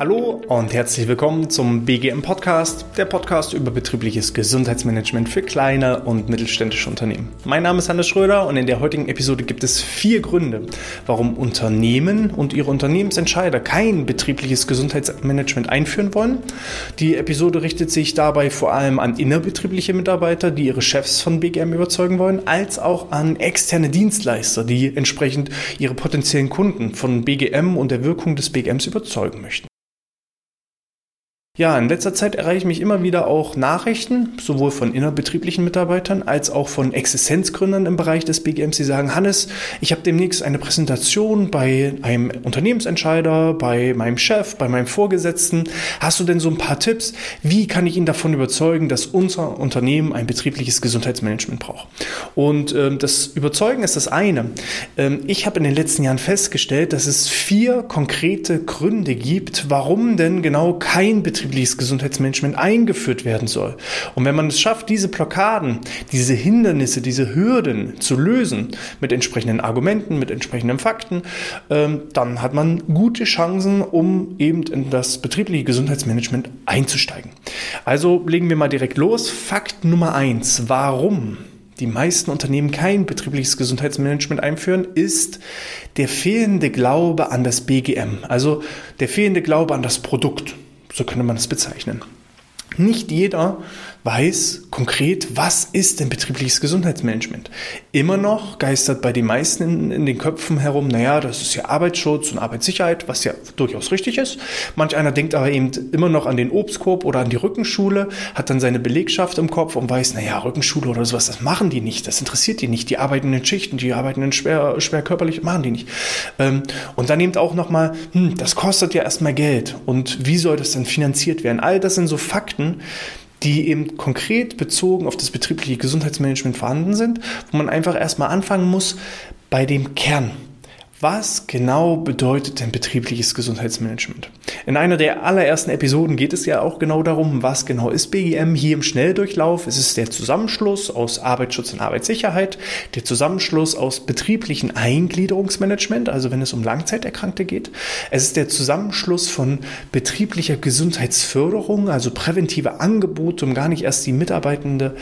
Hallo und herzlich willkommen zum BGM Podcast, der Podcast über betriebliches Gesundheitsmanagement für kleine und mittelständische Unternehmen. Mein Name ist Hannes Schröder und in der heutigen Episode gibt es vier Gründe, warum Unternehmen und ihre Unternehmensentscheider kein betriebliches Gesundheitsmanagement einführen wollen. Die Episode richtet sich dabei vor allem an innerbetriebliche Mitarbeiter, die ihre Chefs von BGM überzeugen wollen, als auch an externe Dienstleister, die entsprechend ihre potenziellen Kunden von BGM und der Wirkung des BGMs überzeugen möchten. Ja, in letzter Zeit erreiche ich mich immer wieder auch Nachrichten, sowohl von innerbetrieblichen Mitarbeitern als auch von Existenzgründern im Bereich des BGMs, die sagen, Hannes, ich habe demnächst eine Präsentation bei einem Unternehmensentscheider, bei meinem Chef, bei meinem Vorgesetzten. Hast du denn so ein paar Tipps? Wie kann ich ihn davon überzeugen, dass unser Unternehmen ein betriebliches Gesundheitsmanagement braucht? Und ähm, das Überzeugen ist das eine. Ähm, ich habe in den letzten Jahren festgestellt, dass es vier konkrete Gründe gibt, warum denn genau kein Betrieb betriebliches Gesundheitsmanagement eingeführt werden soll. Und wenn man es schafft, diese Blockaden, diese Hindernisse, diese Hürden zu lösen mit entsprechenden Argumenten, mit entsprechenden Fakten, ähm, dann hat man gute Chancen, um eben in das betriebliche Gesundheitsmanagement einzusteigen. Also legen wir mal direkt los. Fakt Nummer eins. Warum? die meisten Unternehmen kein betriebliches Gesundheitsmanagement einführen, ist der fehlende Glaube an das BGM, also der fehlende Glaube an das Produkt. So könnte man es bezeichnen. Nicht jeder weiß konkret, was ist denn betriebliches Gesundheitsmanagement. Immer noch geistert bei den meisten in, in, den Köpfen herum, naja, das ist ja Arbeitsschutz und Arbeitssicherheit, was ja durchaus richtig ist. Manch einer denkt aber eben immer noch an den Obstkorb oder an die Rückenschule, hat dann seine Belegschaft im Kopf und weiß, naja, Rückenschule oder sowas, das machen die nicht, das interessiert die nicht. Die arbeiten in Schichten, die arbeiten in schwer, schwer körperlich, machen die nicht. Ähm, und dann eben auch nochmal, hm, das kostet ja erstmal Geld und wie soll das dann finanziert werden? All das sind so Fakten, die eben konkret bezogen auf das betriebliche Gesundheitsmanagement vorhanden sind, wo man einfach erstmal anfangen muss bei dem Kern. Was genau bedeutet denn betriebliches Gesundheitsmanagement? In einer der allerersten Episoden geht es ja auch genau darum, was genau ist BGM hier im Schnelldurchlauf. Es ist der Zusammenschluss aus Arbeitsschutz und Arbeitssicherheit, der Zusammenschluss aus betrieblichen Eingliederungsmanagement, also wenn es um Langzeiterkrankte geht. Es ist der Zusammenschluss von betrieblicher Gesundheitsförderung, also präventive Angebote, um gar nicht erst die Mitarbeitende,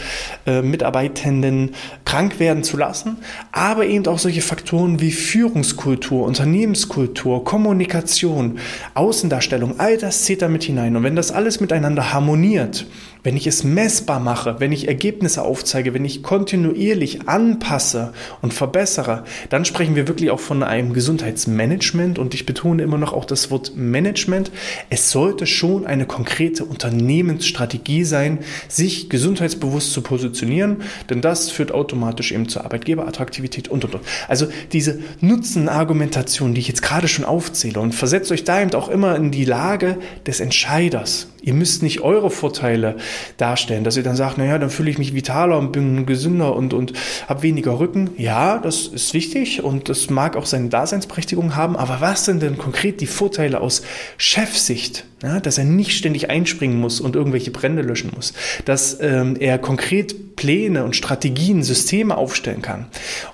äh, Mitarbeitenden krank werden zu lassen, aber eben auch solche Faktoren wie Führungskultur Unternehmenskultur, Kommunikation, Außendarstellung, all das zählt damit hinein. Und wenn das alles miteinander harmoniert, wenn ich es messbar mache, wenn ich Ergebnisse aufzeige, wenn ich kontinuierlich anpasse und verbessere, dann sprechen wir wirklich auch von einem Gesundheitsmanagement und ich betone immer noch auch das Wort Management. Es sollte schon eine konkrete Unternehmensstrategie sein, sich gesundheitsbewusst zu positionieren, denn das führt automatisch eben zur Arbeitgeberattraktivität und und und. Also diese Nutzenargumentation, die ich jetzt gerade schon aufzähle und versetzt euch da eben auch immer in die Lage des Entscheiders. Ihr müsst nicht eure Vorteile darstellen, dass ihr dann sagt, naja, dann fühle ich mich vitaler und bin gesünder und, und habe weniger Rücken. Ja, das ist wichtig und das mag auch seine Daseinsberechtigung haben, aber was sind denn konkret die Vorteile aus Chefsicht? Ja, dass er nicht ständig einspringen muss und irgendwelche Brände löschen muss, dass ähm, er konkret Pläne und Strategien, Systeme aufstellen kann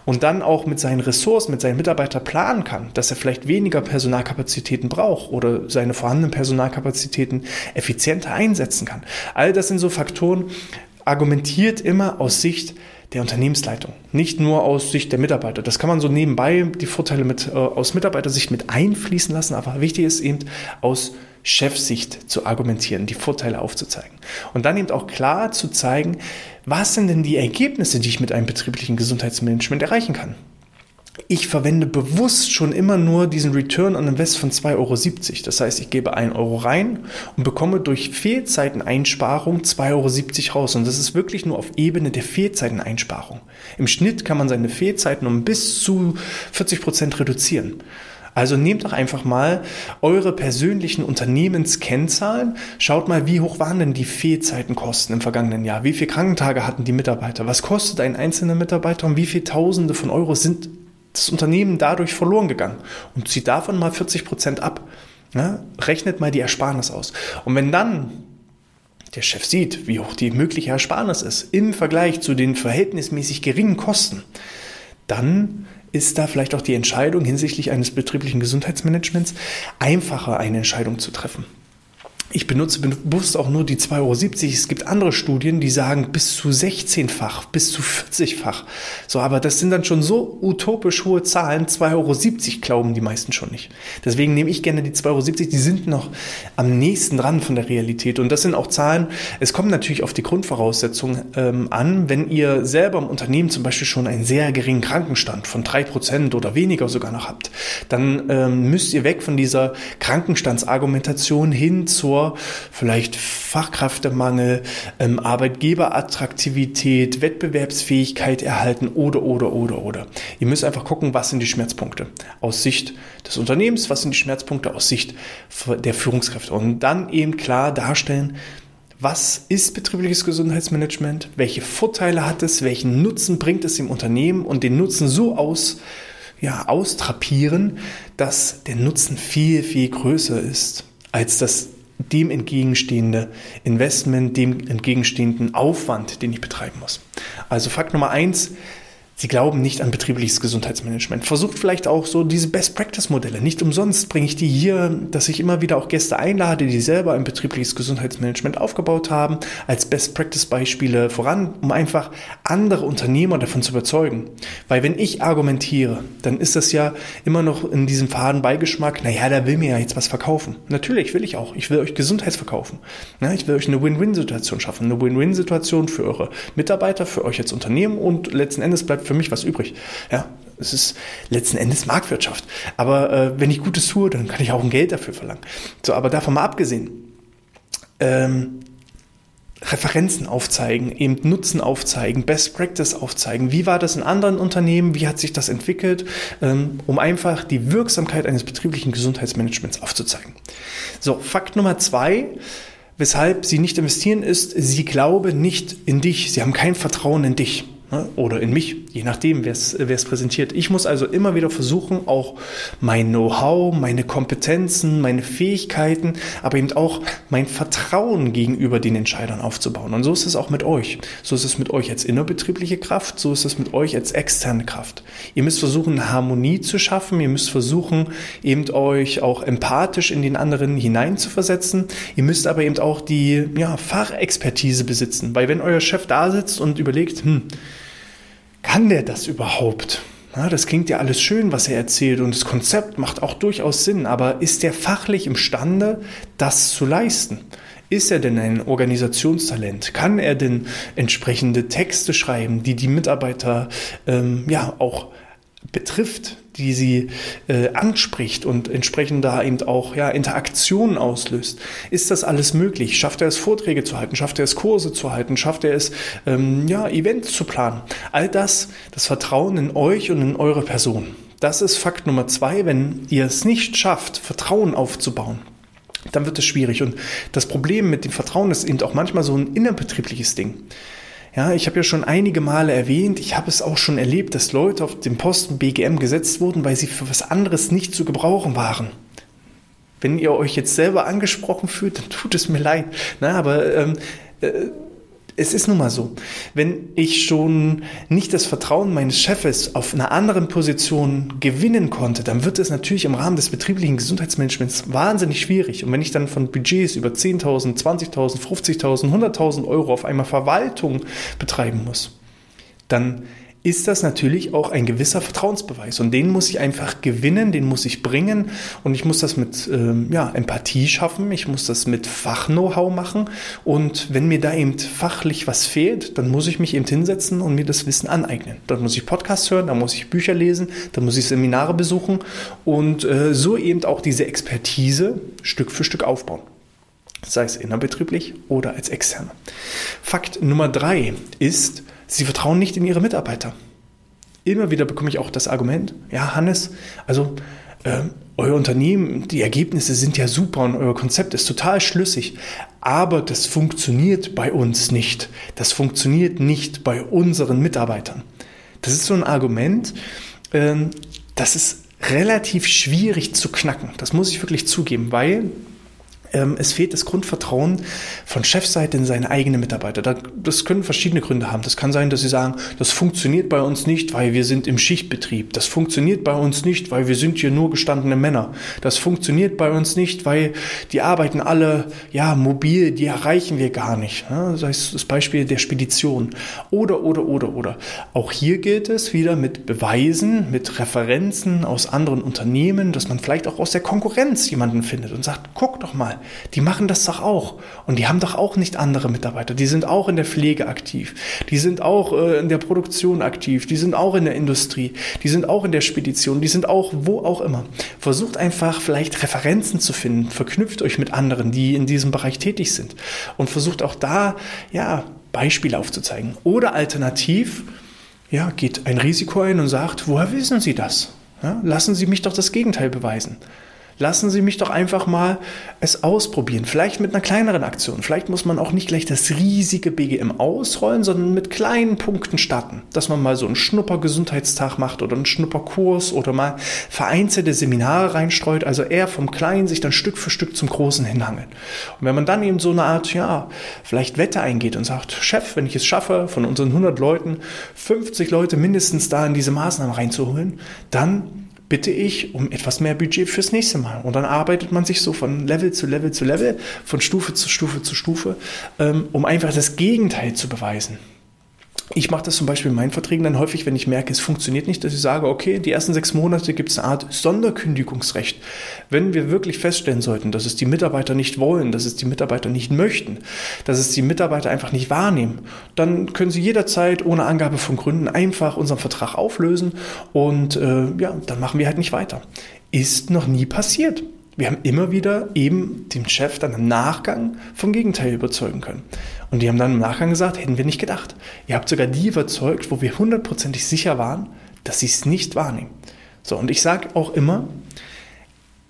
und dann auch mit seinen Ressourcen, mit seinen Mitarbeitern planen kann, dass er vielleicht weniger Personalkapazitäten braucht oder seine vorhandenen Personalkapazitäten effizienter einsetzen kann. All das sind so Faktoren, argumentiert immer aus Sicht der Unternehmensleitung, nicht nur aus Sicht der Mitarbeiter. Das kann man so nebenbei die Vorteile mit, äh, aus Mitarbeitersicht mit einfließen lassen, aber wichtig ist eben aus Chefsicht zu argumentieren, die Vorteile aufzuzeigen. Und dann eben auch klar zu zeigen, was sind denn die Ergebnisse, die ich mit einem betrieblichen Gesundheitsmanagement erreichen kann. Ich verwende bewusst schon immer nur diesen Return on Invest von 2,70 Euro. Das heißt, ich gebe 1 Euro rein und bekomme durch Fehlzeiteneinsparung 2,70 Euro raus. Und das ist wirklich nur auf Ebene der Fehlzeiteneinsparung. Im Schnitt kann man seine Fehlzeiten um bis zu 40 Prozent reduzieren. Also nehmt doch einfach mal eure persönlichen Unternehmenskennzahlen, schaut mal, wie hoch waren denn die Fehlzeitenkosten im vergangenen Jahr, wie viele Krankentage hatten die Mitarbeiter, was kostet ein einzelner Mitarbeiter und wie viele Tausende von Euro sind das Unternehmen dadurch verloren gegangen und zieht davon mal 40 Prozent ab. Ja, rechnet mal die Ersparnis aus. Und wenn dann der Chef sieht, wie hoch die mögliche Ersparnis ist im Vergleich zu den verhältnismäßig geringen Kosten, dann ist da vielleicht auch die Entscheidung hinsichtlich eines betrieblichen Gesundheitsmanagements einfacher, eine Entscheidung zu treffen. Ich benutze bewusst auch nur die 2,70 Euro. Es gibt andere Studien, die sagen bis zu 16-fach, bis zu 40-fach. So, aber das sind dann schon so utopisch hohe Zahlen. 2,70 Euro glauben die meisten schon nicht. Deswegen nehme ich gerne die 2,70 Euro. Die sind noch am nächsten dran von der Realität. Und das sind auch Zahlen. Es kommt natürlich auf die Grundvoraussetzungen ähm, an. Wenn ihr selber im Unternehmen zum Beispiel schon einen sehr geringen Krankenstand von 3% oder weniger sogar noch habt, dann ähm, müsst ihr weg von dieser Krankenstandsargumentation hin zur vielleicht Fachkräftemangel, ähm, Arbeitgeberattraktivität, Wettbewerbsfähigkeit erhalten oder, oder, oder, oder. Ihr müsst einfach gucken, was sind die Schmerzpunkte aus Sicht des Unternehmens, was sind die Schmerzpunkte aus Sicht der Führungskräfte und dann eben klar darstellen, was ist betriebliches Gesundheitsmanagement? Welche Vorteile hat es? Welchen Nutzen bringt es im Unternehmen? Und den Nutzen so aus, ja, austrapieren, dass der Nutzen viel, viel größer ist als das dem entgegenstehende Investment, dem entgegenstehenden Aufwand, den ich betreiben muss. Also Fakt Nummer eins, Sie glauben nicht an betriebliches Gesundheitsmanagement. Versucht vielleicht auch so diese Best-Practice-Modelle. Nicht umsonst bringe ich die hier, dass ich immer wieder auch Gäste einlade, die selber ein betriebliches Gesundheitsmanagement aufgebaut haben, als Best-Practice-Beispiele voran, um einfach andere Unternehmer davon zu überzeugen. Weil wenn ich argumentiere, dann ist das ja immer noch in diesem faden Beigeschmack, naja, der will mir ja jetzt was verkaufen. Natürlich will ich auch. Ich will euch Gesundheit verkaufen. Ich will euch eine Win-Win-Situation schaffen. Eine Win-Win-Situation für eure Mitarbeiter, für euch als Unternehmen und letzten Endes bleibt für für mich was übrig. Ja, es ist letzten Endes Marktwirtschaft. Aber äh, wenn ich Gutes tue, dann kann ich auch ein Geld dafür verlangen. So, aber davon mal abgesehen, ähm, Referenzen aufzeigen, eben Nutzen aufzeigen, Best Practice aufzeigen. Wie war das in anderen Unternehmen? Wie hat sich das entwickelt? Ähm, um einfach die Wirksamkeit eines betrieblichen Gesundheitsmanagements aufzuzeigen. So, Fakt Nummer zwei weshalb sie nicht investieren, ist, sie glauben nicht in dich. Sie haben kein Vertrauen in dich. Ne? oder in mich, je nachdem, wer es präsentiert. Ich muss also immer wieder versuchen, auch mein Know-how, meine Kompetenzen, meine Fähigkeiten, aber eben auch mein Vertrauen gegenüber den Entscheidern aufzubauen. Und so ist es auch mit euch. So ist es mit euch als innerbetriebliche Kraft, so ist es mit euch als externe Kraft. Ihr müsst versuchen, Harmonie zu schaffen, ihr müsst versuchen, eben euch auch empathisch in den anderen hineinzuversetzen. Ihr müsst aber eben auch die ja, Fachexpertise besitzen, weil wenn euer Chef da sitzt und überlegt, hm, kann der das überhaupt? Ja, das klingt ja alles schön, was er erzählt und das Konzept macht auch durchaus Sinn, aber ist der fachlich imstande, das zu leisten? Ist er denn ein Organisationstalent? Kann er denn entsprechende Texte schreiben, die die Mitarbeiter ähm, ja auch betrifft, die sie äh, anspricht und entsprechend da eben auch ja, Interaktionen auslöst. Ist das alles möglich? Schafft er es, Vorträge zu halten? Schafft er es, Kurse zu halten? Schafft er es, ähm, ja, Events zu planen? All das, das Vertrauen in euch und in eure Person. Das ist Fakt Nummer zwei. Wenn ihr es nicht schafft, Vertrauen aufzubauen, dann wird es schwierig. Und das Problem mit dem Vertrauen ist eben auch manchmal so ein innerbetriebliches Ding. Ja, ich habe ja schon einige Male erwähnt, ich habe es auch schon erlebt, dass Leute auf den Posten BGM gesetzt wurden, weil sie für was anderes nicht zu gebrauchen waren. Wenn ihr euch jetzt selber angesprochen fühlt, dann tut es mir leid. Na, aber ähm, äh, es ist nun mal so, wenn ich schon nicht das Vertrauen meines Chefes auf einer anderen Position gewinnen konnte, dann wird es natürlich im Rahmen des betrieblichen Gesundheitsmanagements wahnsinnig schwierig. Und wenn ich dann von Budgets über 10.000, 20.000, 50.000, 100.000 Euro auf einmal Verwaltung betreiben muss, dann ist das natürlich auch ein gewisser Vertrauensbeweis. Und den muss ich einfach gewinnen, den muss ich bringen. Und ich muss das mit ähm, ja, Empathie schaffen, ich muss das mit Fach-Know-how machen. Und wenn mir da eben fachlich was fehlt, dann muss ich mich eben hinsetzen und mir das Wissen aneignen. Dann muss ich Podcasts hören, dann muss ich Bücher lesen, dann muss ich Seminare besuchen und äh, so eben auch diese Expertise Stück für Stück aufbauen sei es innerbetrieblich oder als externe. Fakt Nummer drei ist, Sie vertrauen nicht in Ihre Mitarbeiter. Immer wieder bekomme ich auch das Argument, ja, Hannes, also äh, euer Unternehmen, die Ergebnisse sind ja super und euer Konzept ist total schlüssig, aber das funktioniert bei uns nicht. Das funktioniert nicht bei unseren Mitarbeitern. Das ist so ein Argument, äh, das ist relativ schwierig zu knacken. Das muss ich wirklich zugeben, weil ähm, es fehlt das Grundvertrauen von Chefseite in seine eigenen Mitarbeiter. Das können verschiedene Gründe haben. Das kann sein, dass sie sagen, das funktioniert bei uns nicht, weil wir sind im Schichtbetrieb. Das funktioniert bei uns nicht, weil wir sind hier nur gestandene Männer. Das funktioniert bei uns nicht, weil die arbeiten alle ja mobil, die erreichen wir gar nicht. Das heißt das Beispiel der Spedition. Oder, oder, oder, oder. Auch hier gilt es wieder mit Beweisen, mit Referenzen aus anderen Unternehmen, dass man vielleicht auch aus der Konkurrenz jemanden findet und sagt, guck doch mal, die machen das doch auch. Und die haben doch auch nicht andere Mitarbeiter. Die sind auch in der Pflege aktiv. Die sind auch äh, in der Produktion aktiv. Die sind auch in der Industrie. Die sind auch in der Spedition. Die sind auch wo auch immer. Versucht einfach vielleicht Referenzen zu finden. Verknüpft euch mit anderen, die in diesem Bereich tätig sind. Und versucht auch da, ja, Beispiele aufzuzeigen. Oder alternativ, ja, geht ein Risiko ein und sagt, woher wissen Sie das? Ja, lassen Sie mich doch das Gegenteil beweisen. Lassen Sie mich doch einfach mal es ausprobieren. Vielleicht mit einer kleineren Aktion. Vielleicht muss man auch nicht gleich das riesige BGM ausrollen, sondern mit kleinen Punkten starten. Dass man mal so einen Schnupper-Gesundheitstag macht oder einen Schnupperkurs oder mal vereinzelte Seminare reinstreut. Also eher vom Kleinen sich dann Stück für Stück zum Großen hinhangeln. Und wenn man dann eben so eine Art, ja, vielleicht Wette eingeht und sagt, Chef, wenn ich es schaffe, von unseren 100 Leuten 50 Leute mindestens da in diese Maßnahmen reinzuholen, dann bitte ich um etwas mehr Budget fürs nächste Mal. Und dann arbeitet man sich so von Level zu Level zu Level, von Stufe zu Stufe zu Stufe, ähm, um einfach das Gegenteil zu beweisen. Ich mache das zum Beispiel in meinen Verträgen dann häufig, wenn ich merke, es funktioniert nicht, dass ich sage, okay, die ersten sechs Monate gibt es eine Art Sonderkündigungsrecht. Wenn wir wirklich feststellen sollten, dass es die Mitarbeiter nicht wollen, dass es die Mitarbeiter nicht möchten, dass es die Mitarbeiter einfach nicht wahrnehmen, dann können sie jederzeit ohne Angabe von Gründen einfach unseren Vertrag auflösen und äh, ja, dann machen wir halt nicht weiter. Ist noch nie passiert wir haben immer wieder eben den Chef dann im Nachgang vom Gegenteil überzeugen können. Und die haben dann im Nachgang gesagt, hätten wir nicht gedacht. Ihr habt sogar die überzeugt, wo wir hundertprozentig sicher waren, dass sie es nicht wahrnehmen. So, und ich sage auch immer,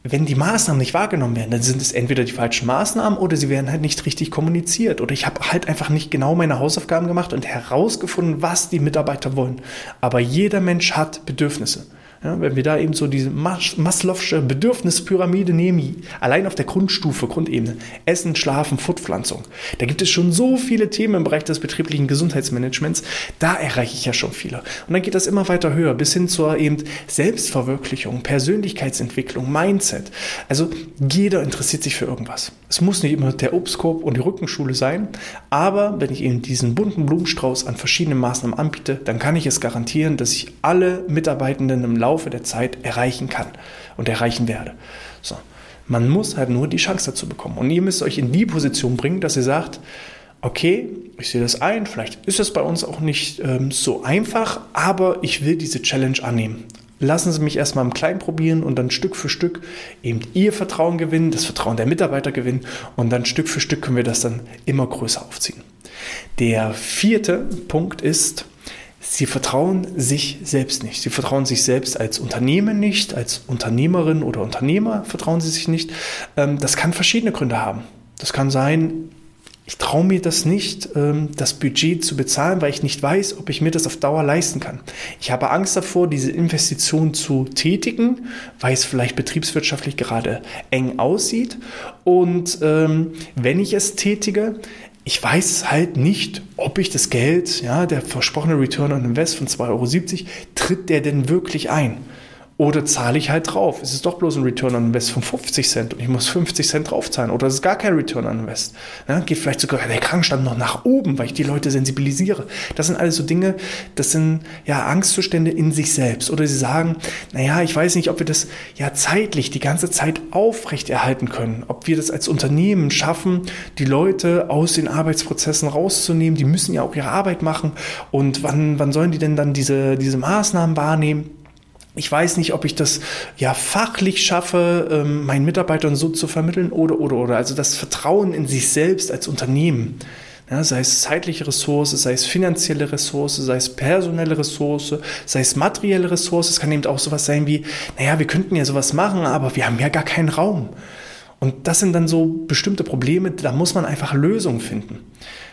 wenn die Maßnahmen nicht wahrgenommen werden, dann sind es entweder die falschen Maßnahmen oder sie werden halt nicht richtig kommuniziert. Oder ich habe halt einfach nicht genau meine Hausaufgaben gemacht und herausgefunden, was die Mitarbeiter wollen. Aber jeder Mensch hat Bedürfnisse. Ja, wenn wir da eben so diese Mas Maslow'sche Bedürfnispyramide nehmen, allein auf der Grundstufe, Grundebene, Essen, Schlafen, Fortpflanzung, da gibt es schon so viele Themen im Bereich des betrieblichen Gesundheitsmanagements, da erreiche ich ja schon viele. Und dann geht das immer weiter höher, bis hin zur eben Selbstverwirklichung, Persönlichkeitsentwicklung, Mindset. Also jeder interessiert sich für irgendwas. Es muss nicht immer der Obstkorb und die Rückenschule sein, aber wenn ich eben diesen bunten Blumenstrauß an verschiedenen Maßnahmen anbiete, dann kann ich es garantieren, dass ich alle Mitarbeitenden im Laufe Laufe der Zeit erreichen kann und erreichen werde. So. Man muss halt nur die Chance dazu bekommen. Und ihr müsst euch in die Position bringen, dass ihr sagt, okay, ich sehe das ein, vielleicht ist es bei uns auch nicht ähm, so einfach, aber ich will diese Challenge annehmen. Lassen Sie mich erstmal im Kleinen probieren und dann Stück für Stück eben Ihr Vertrauen gewinnen, das Vertrauen der Mitarbeiter gewinnen und dann Stück für Stück können wir das dann immer größer aufziehen. Der vierte Punkt ist, Sie vertrauen sich selbst nicht. Sie vertrauen sich selbst als Unternehmen nicht, als Unternehmerin oder Unternehmer vertrauen sie sich nicht. Ähm, das kann verschiedene Gründe haben. Das kann sein, ich traue mir das nicht, ähm, das Budget zu bezahlen, weil ich nicht weiß, ob ich mir das auf Dauer leisten kann. Ich habe Angst davor, diese Investition zu tätigen, weil es vielleicht betriebswirtschaftlich gerade eng aussieht. Und ähm, wenn ich es tätige, ich weiß halt nicht, ob ich das Geld, ja, der versprochene Return on Invest von 2,70 Euro, tritt der denn wirklich ein? Oder zahle ich halt drauf? Es ist doch bloß ein Return on Invest von 50 Cent und ich muss 50 Cent draufzahlen. Oder es ist gar kein Return on Invest. Ja, geht vielleicht sogar der Krankenstand noch nach oben, weil ich die Leute sensibilisiere. Das sind alles so Dinge, das sind ja Angstzustände in sich selbst. Oder sie sagen, naja, ich weiß nicht, ob wir das ja zeitlich die ganze Zeit aufrechterhalten können. Ob wir das als Unternehmen schaffen, die Leute aus den Arbeitsprozessen rauszunehmen. Die müssen ja auch ihre Arbeit machen. Und wann, wann sollen die denn dann diese, diese Maßnahmen wahrnehmen? Ich weiß nicht, ob ich das ja fachlich schaffe, ähm, meinen Mitarbeitern so zu vermitteln oder, oder, oder. Also das Vertrauen in sich selbst als Unternehmen. Ja, sei es zeitliche Ressource, sei es finanzielle Ressource, sei es personelle Ressource, sei es materielle Ressource. Es kann eben auch sowas sein wie, naja, wir könnten ja sowas machen, aber wir haben ja gar keinen Raum. Und das sind dann so bestimmte Probleme, da muss man einfach Lösungen finden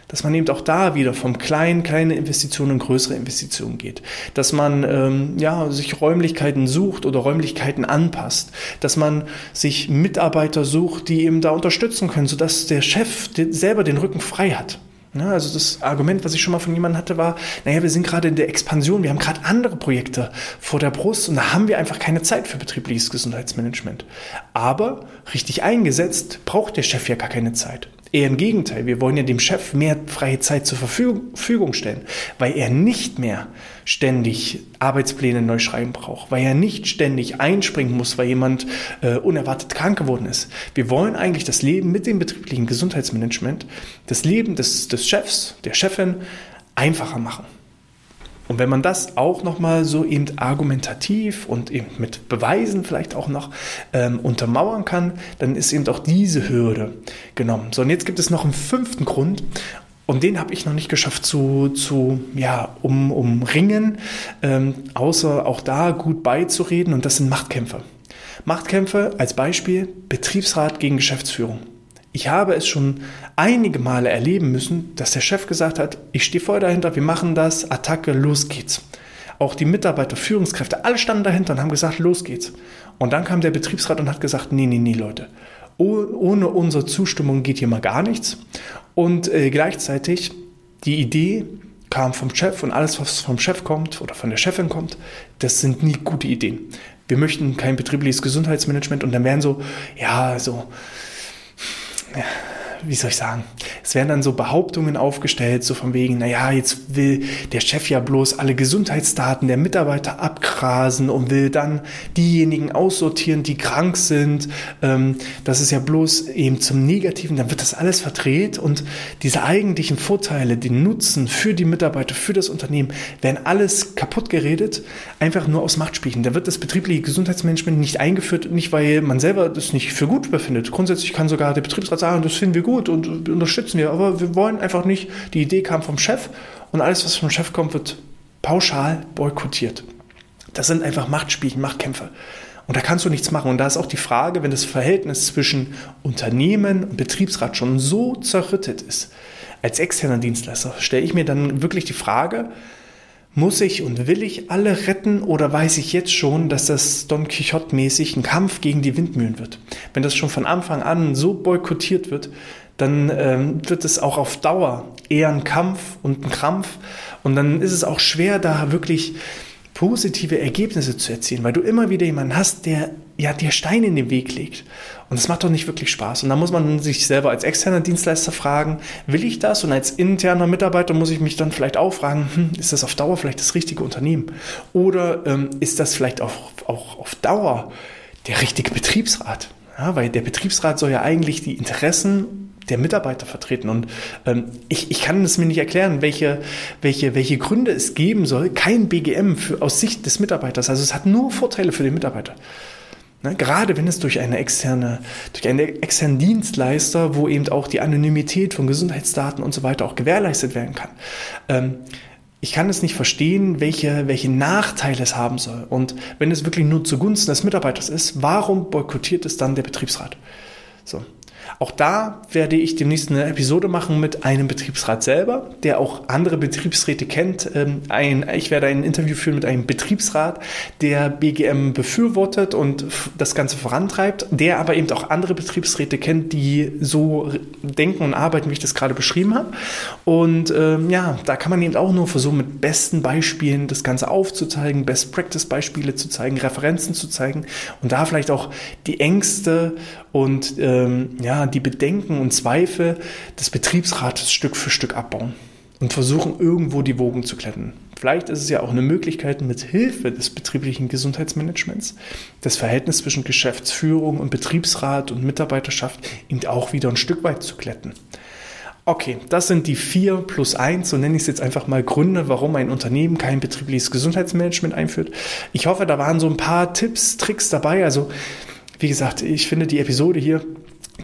dass man eben auch da wieder vom kleinen, kleine Investitionen in größere Investitionen geht. Dass man ähm, ja, sich Räumlichkeiten sucht oder Räumlichkeiten anpasst. Dass man sich Mitarbeiter sucht, die eben da unterstützen können, sodass der Chef selber den Rücken frei hat. Ja, also das Argument, was ich schon mal von jemandem hatte, war, naja, wir sind gerade in der Expansion, wir haben gerade andere Projekte vor der Brust und da haben wir einfach keine Zeit für betriebliches Gesundheitsmanagement. Aber richtig eingesetzt braucht der Chef ja gar keine Zeit. Eher im Gegenteil, wir wollen ja dem Chef mehr freie Zeit zur Verfügung stellen, weil er nicht mehr ständig Arbeitspläne neu schreiben braucht, weil er nicht ständig einspringen muss, weil jemand äh, unerwartet krank geworden ist. Wir wollen eigentlich das Leben mit dem betrieblichen Gesundheitsmanagement, das Leben des, des Chefs, der Chefin einfacher machen. Und wenn man das auch nochmal so eben argumentativ und eben mit Beweisen vielleicht auch noch ähm, untermauern kann, dann ist eben auch diese Hürde genommen. So, und jetzt gibt es noch einen fünften Grund. Und den habe ich noch nicht geschafft zu, zu ja, um, umringen, ähm, außer auch da gut beizureden. Und das sind Machtkämpfe. Machtkämpfe als Beispiel Betriebsrat gegen Geschäftsführung. Ich habe es schon einige Male erleben müssen, dass der Chef gesagt hat, ich stehe voll dahinter, wir machen das, Attacke, los geht's. Auch die Mitarbeiter, Führungskräfte, alle standen dahinter und haben gesagt, los geht's. Und dann kam der Betriebsrat und hat gesagt, nee, nee, nee, Leute, ohne unsere Zustimmung geht hier mal gar nichts. Und äh, gleichzeitig die Idee kam vom Chef und alles, was vom Chef kommt oder von der Chefin kommt, das sind nie gute Ideen. Wir möchten kein betriebliches Gesundheitsmanagement und dann werden so, ja, so ja, wie soll ich sagen, es werden dann so Behauptungen aufgestellt, so von wegen, naja, jetzt will der Chef ja bloß alle Gesundheitsdaten der Mitarbeiter abgrasen und will dann diejenigen aussortieren, die krank sind. Ähm, das ist ja bloß eben zum Negativen, dann wird das alles verdreht und diese eigentlichen Vorteile, den Nutzen für die Mitarbeiter, für das Unternehmen, werden alles kaputt geredet, einfach nur aus Machtspielen. Da wird das betriebliche Gesundheitsmanagement nicht eingeführt, nicht weil man selber das nicht für gut befindet. Grundsätzlich kann sogar der Betriebsrat sagen, das finden wir gut und unterstützen wir, aber wir wollen einfach nicht, die Idee kam vom Chef und alles, was vom Chef kommt, wird pauschal boykottiert. Das sind einfach Machtspiele, Machtkämpfe. Und da kannst du nichts machen. Und da ist auch die Frage, wenn das Verhältnis zwischen Unternehmen und Betriebsrat schon so zerrüttet ist, als externer Dienstleister, stelle ich mir dann wirklich die Frage, muss ich und will ich alle retten oder weiß ich jetzt schon, dass das Don Quixote-mäßig ein Kampf gegen die Windmühlen wird? Wenn das schon von Anfang an so boykottiert wird, dann ähm, wird es auch auf Dauer eher ein Kampf und ein Krampf. Und dann ist es auch schwer, da wirklich positive Ergebnisse zu erzielen, weil du immer wieder jemanden hast, der ja dir Steine in den Weg legt. Und das macht doch nicht wirklich Spaß. Und da muss man sich selber als externer Dienstleister fragen, will ich das? Und als interner Mitarbeiter muss ich mich dann vielleicht auch fragen, hm, ist das auf Dauer vielleicht das richtige Unternehmen? Oder ähm, ist das vielleicht auch, auch auf Dauer der richtige Betriebsrat? Ja, weil der Betriebsrat soll ja eigentlich die Interessen der Mitarbeiter vertreten. Und ähm, ich, ich kann es mir nicht erklären, welche, welche, welche Gründe es geben soll. Kein BGM für, aus Sicht des Mitarbeiters. Also es hat nur Vorteile für den Mitarbeiter. Ne, gerade wenn es durch eine externe, durch einen externen Dienstleister, wo eben auch die Anonymität von Gesundheitsdaten und so weiter auch gewährleistet werden kann. Ähm, ich kann es nicht verstehen, welche, welche Nachteile es haben soll. Und wenn es wirklich nur zugunsten des Mitarbeiters ist, warum boykottiert es dann der Betriebsrat? So. Auch da werde ich demnächst eine Episode machen mit einem Betriebsrat selber, der auch andere Betriebsräte kennt. Ähm, ein, ich werde ein Interview führen mit einem Betriebsrat, der BGM befürwortet und das Ganze vorantreibt, der aber eben auch andere Betriebsräte kennt, die so denken und arbeiten, wie ich das gerade beschrieben habe. Und ähm, ja, da kann man eben auch nur versuchen, mit besten Beispielen das Ganze aufzuzeigen, Best-Practice-Beispiele zu zeigen, Referenzen zu zeigen und da vielleicht auch die Ängste und ähm, ja, die Bedenken und Zweifel des Betriebsrates Stück für Stück abbauen und versuchen irgendwo die Wogen zu kletten. Vielleicht ist es ja auch eine Möglichkeit, mit Hilfe des betrieblichen Gesundheitsmanagements das Verhältnis zwischen Geschäftsführung und Betriebsrat und Mitarbeiterschaft eben auch wieder ein Stück weit zu kletten. Okay, das sind die vier plus eins, so nenne ich es jetzt einfach mal Gründe, warum ein Unternehmen kein betriebliches Gesundheitsmanagement einführt. Ich hoffe, da waren so ein paar Tipps, Tricks dabei. Also, wie gesagt, ich finde die Episode hier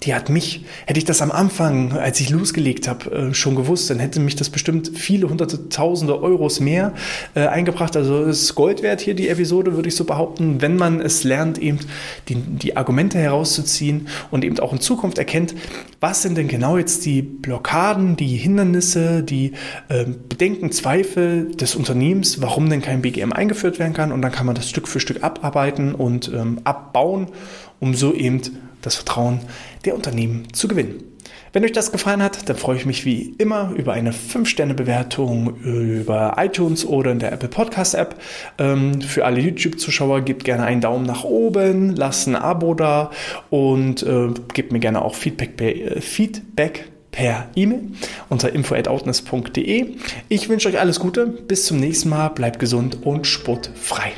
die hat mich, hätte ich das am Anfang, als ich losgelegt habe, äh, schon gewusst, dann hätte mich das bestimmt viele hunderte, tausende Euros mehr äh, eingebracht. Also es ist Gold wert hier, die Episode, würde ich so behaupten, wenn man es lernt, eben die, die Argumente herauszuziehen und eben auch in Zukunft erkennt, was sind denn genau jetzt die Blockaden, die Hindernisse, die äh, Bedenken, Zweifel des Unternehmens, warum denn kein BGM eingeführt werden kann. Und dann kann man das Stück für Stück abarbeiten und ähm, abbauen, um so eben das Vertrauen der Unternehmen zu gewinnen. Wenn euch das gefallen hat, dann freue ich mich wie immer über eine 5-Sterne-Bewertung über iTunes oder in der Apple Podcast-App. Ähm, für alle YouTube-Zuschauer gebt gerne einen Daumen nach oben, lasst ein Abo da und äh, gebt mir gerne auch Feedback, äh, Feedback per E-Mail unter info.outness.de. Ich wünsche euch alles Gute, bis zum nächsten Mal, bleibt gesund und sportfrei.